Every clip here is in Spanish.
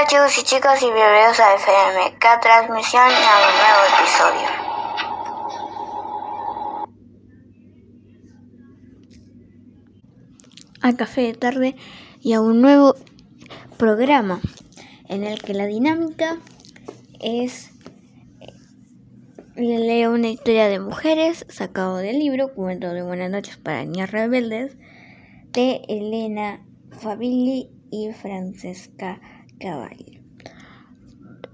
Hola chicos y chicas y bienvenidos a FMK Transmisión y a un nuevo episodio. A café de tarde y a un nuevo programa en el que la dinámica es leo una historia de mujeres sacado del libro Cuento de Buenas noches para niñas rebeldes de Elena Favilli y Francesca Cavalli.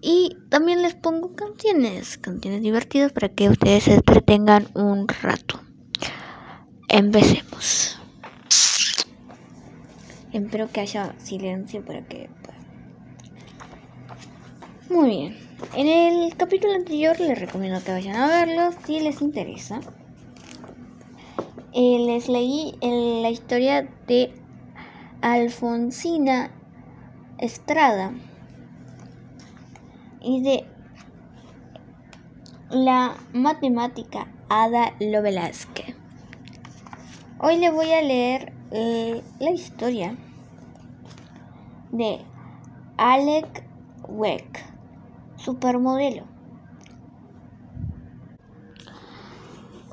Y también les pongo canciones, canciones divertidas para que ustedes se entretengan un rato. Empecemos. Espero que haya silencio para que Muy bien. En el capítulo anterior les recomiendo que vayan a verlo si les interesa. Eh, les leí la historia de Alfonsina Estrada y de la matemática Ada Lovelace. Hoy le voy a leer eh, la historia de Alec Weck, supermodelo.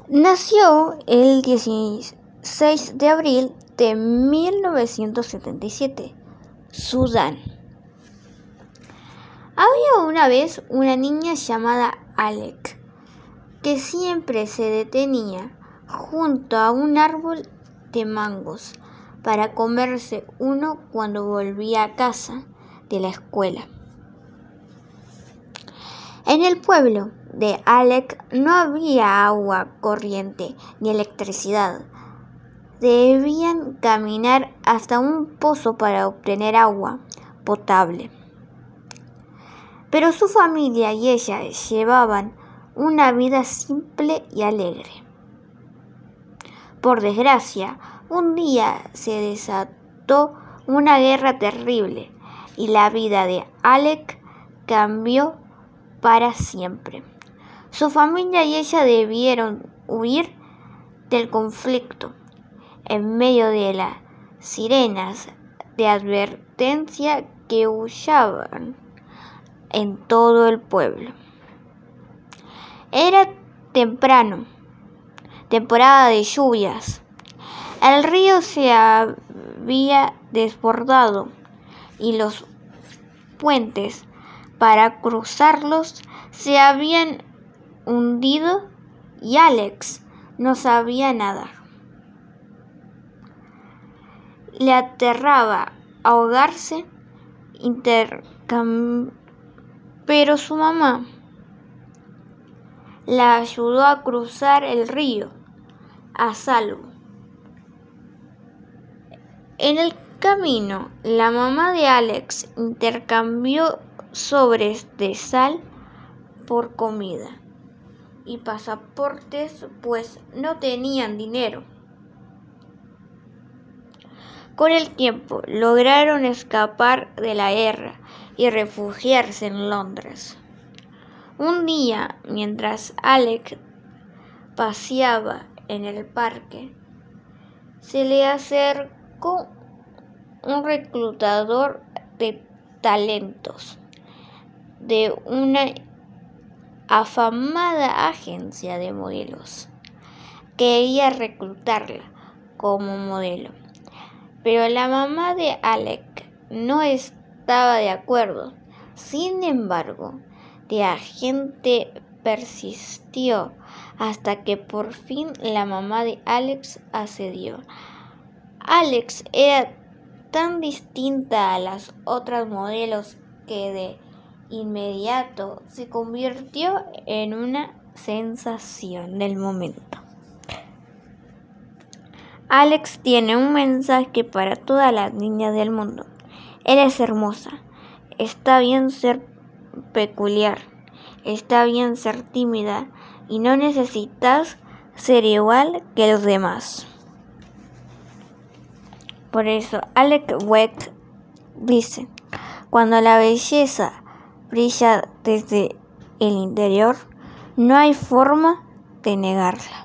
Nació el 16 de abril de 1977, Sudán. Había una vez una niña llamada Alec que siempre se detenía junto a un árbol de mangos para comerse uno cuando volvía a casa de la escuela. En el pueblo de Alec no había agua corriente ni electricidad. Debían caminar hasta un pozo para obtener agua potable. Pero su familia y ella llevaban una vida simple y alegre. Por desgracia, un día se desató una guerra terrible y la vida de Alec cambió para siempre. Su familia y ella debieron huir del conflicto en medio de las sirenas de advertencia que huyaban en todo el pueblo. Era temprano, temporada de lluvias. El río se había desbordado y los puentes para cruzarlos se habían hundido y Alex no sabía nadar. Le aterraba ahogarse, pero su mamá la ayudó a cruzar el río a salvo. En el camino, la mamá de Alex intercambió sobres de sal por comida y pasaportes, pues no tenían dinero. Con el tiempo lograron escapar de la guerra y refugiarse en Londres. Un día, mientras Alec paseaba en el parque, se le acercó un reclutador de talentos de una afamada agencia de modelos. Quería reclutarla como modelo, pero la mamá de Alec no estaba de acuerdo. Sin embargo, de agente persistió hasta que por fin la mamá de Alex accedió. Alex era tan distinta a las otras modelos que de inmediato se convirtió en una sensación del momento. Alex tiene un mensaje para todas las niñas del mundo. Eres hermosa. Está bien ser peculiar. Está bien ser tímida y no necesitas ser igual que los demás. Por eso Alec Weck dice, cuando la belleza brilla desde el interior, no hay forma de negarla.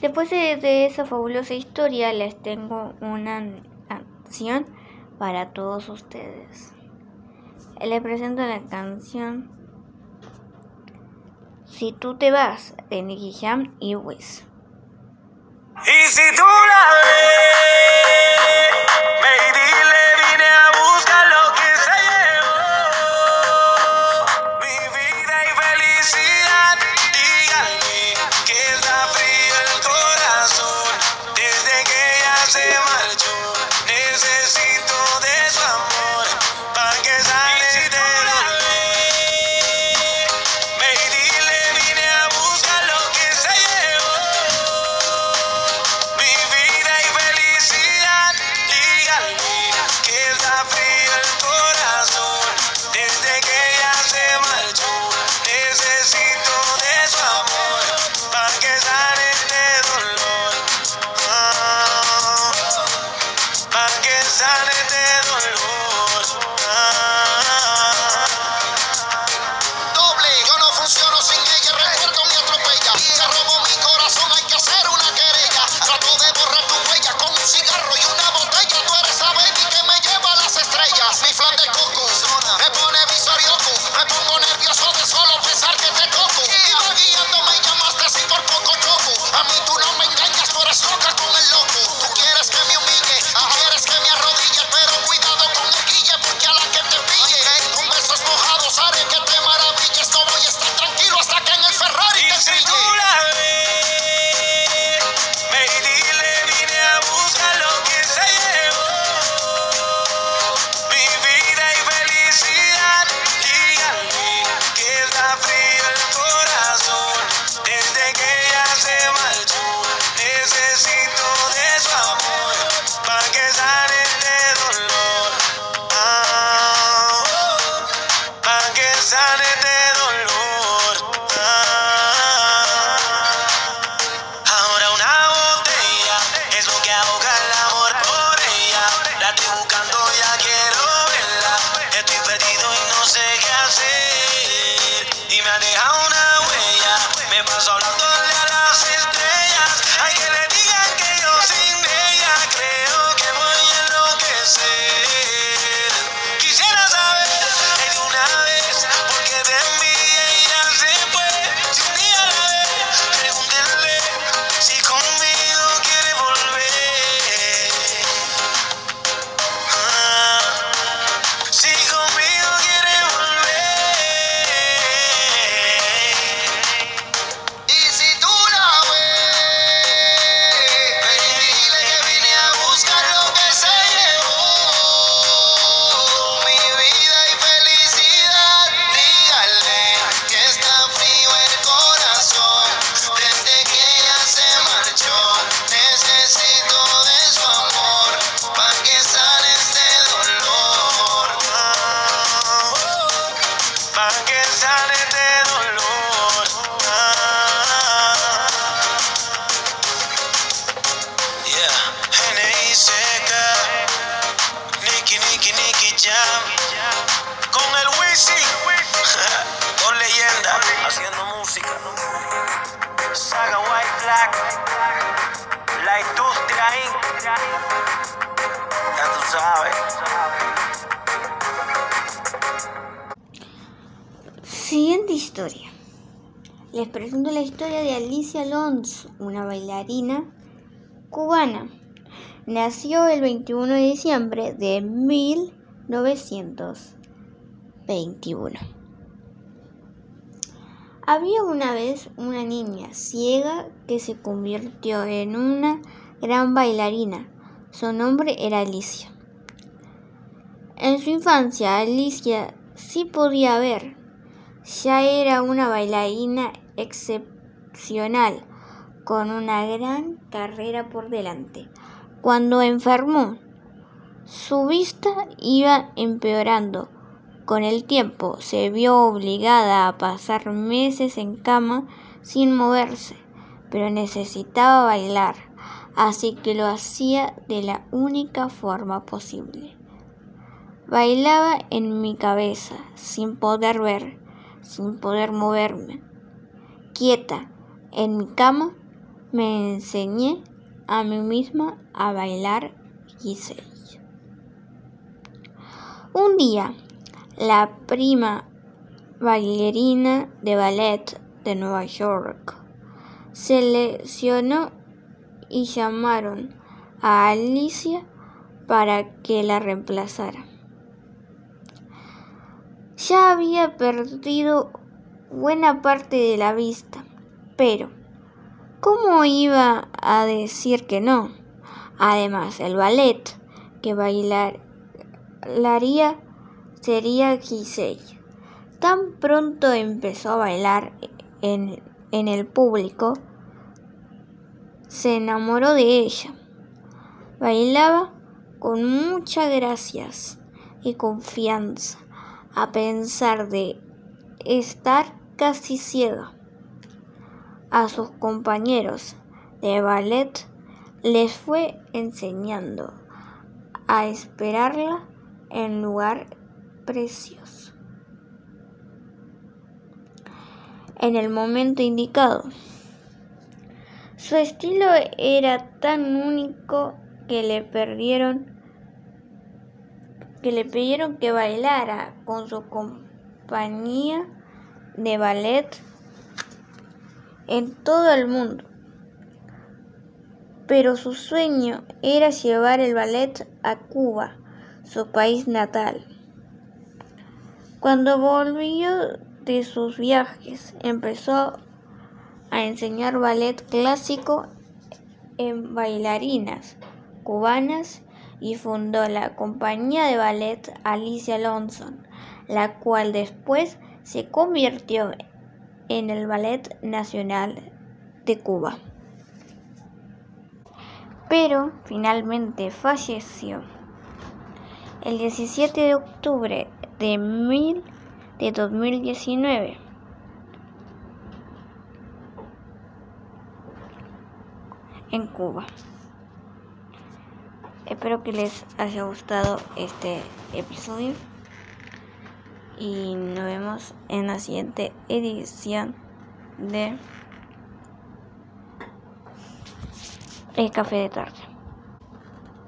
Después de esa fabulosa historia les tengo una canción para todos ustedes. Les presento la canción Si tú te vas de Nicky Jam y Wiz. Y si tú la ves, me... Ya tú sabes. Siguiente historia. Les presento la historia de Alicia Alonso, una bailarina cubana. Nació el 21 de diciembre de 1921. Había una vez una niña ciega que se convirtió en una gran bailarina. Su nombre era Alicia. En su infancia, Alicia sí podía ver. Ya era una bailarina excepcional, con una gran carrera por delante. Cuando enfermó, su vista iba empeorando. Con el tiempo se vio obligada a pasar meses en cama sin moverse, pero necesitaba bailar así que lo hacía de la única forma posible. Bailaba en mi cabeza, sin poder ver, sin poder moverme. Quieta, en mi cama, me enseñé a mí misma a bailar Giselle. Un día, la prima bailarina de ballet de Nueva York se lesionó y llamaron a Alicia para que la reemplazara. Ya había perdido buena parte de la vista, pero ¿cómo iba a decir que no? Además, el ballet que bailaría sería Giselle. Tan pronto empezó a bailar en, en el público, se enamoró de ella. Bailaba con muchas gracias y confianza, a pesar de estar casi ciega. A sus compañeros de ballet les fue enseñando a esperarla en lugar precioso. En el momento indicado. Su estilo era tan único que le perdieron que le pidieron que bailara con su compañía de ballet en todo el mundo. Pero su sueño era llevar el ballet a Cuba, su país natal. Cuando volvió de sus viajes, empezó a enseñar ballet clásico en bailarinas cubanas y fundó la compañía de ballet Alicia Alonso, la cual después se convirtió en el Ballet Nacional de Cuba. Pero finalmente falleció el 17 de octubre de, mil, de 2019. En Cuba. Espero que les haya gustado este episodio y nos vemos en la siguiente edición de El Café de Tarde.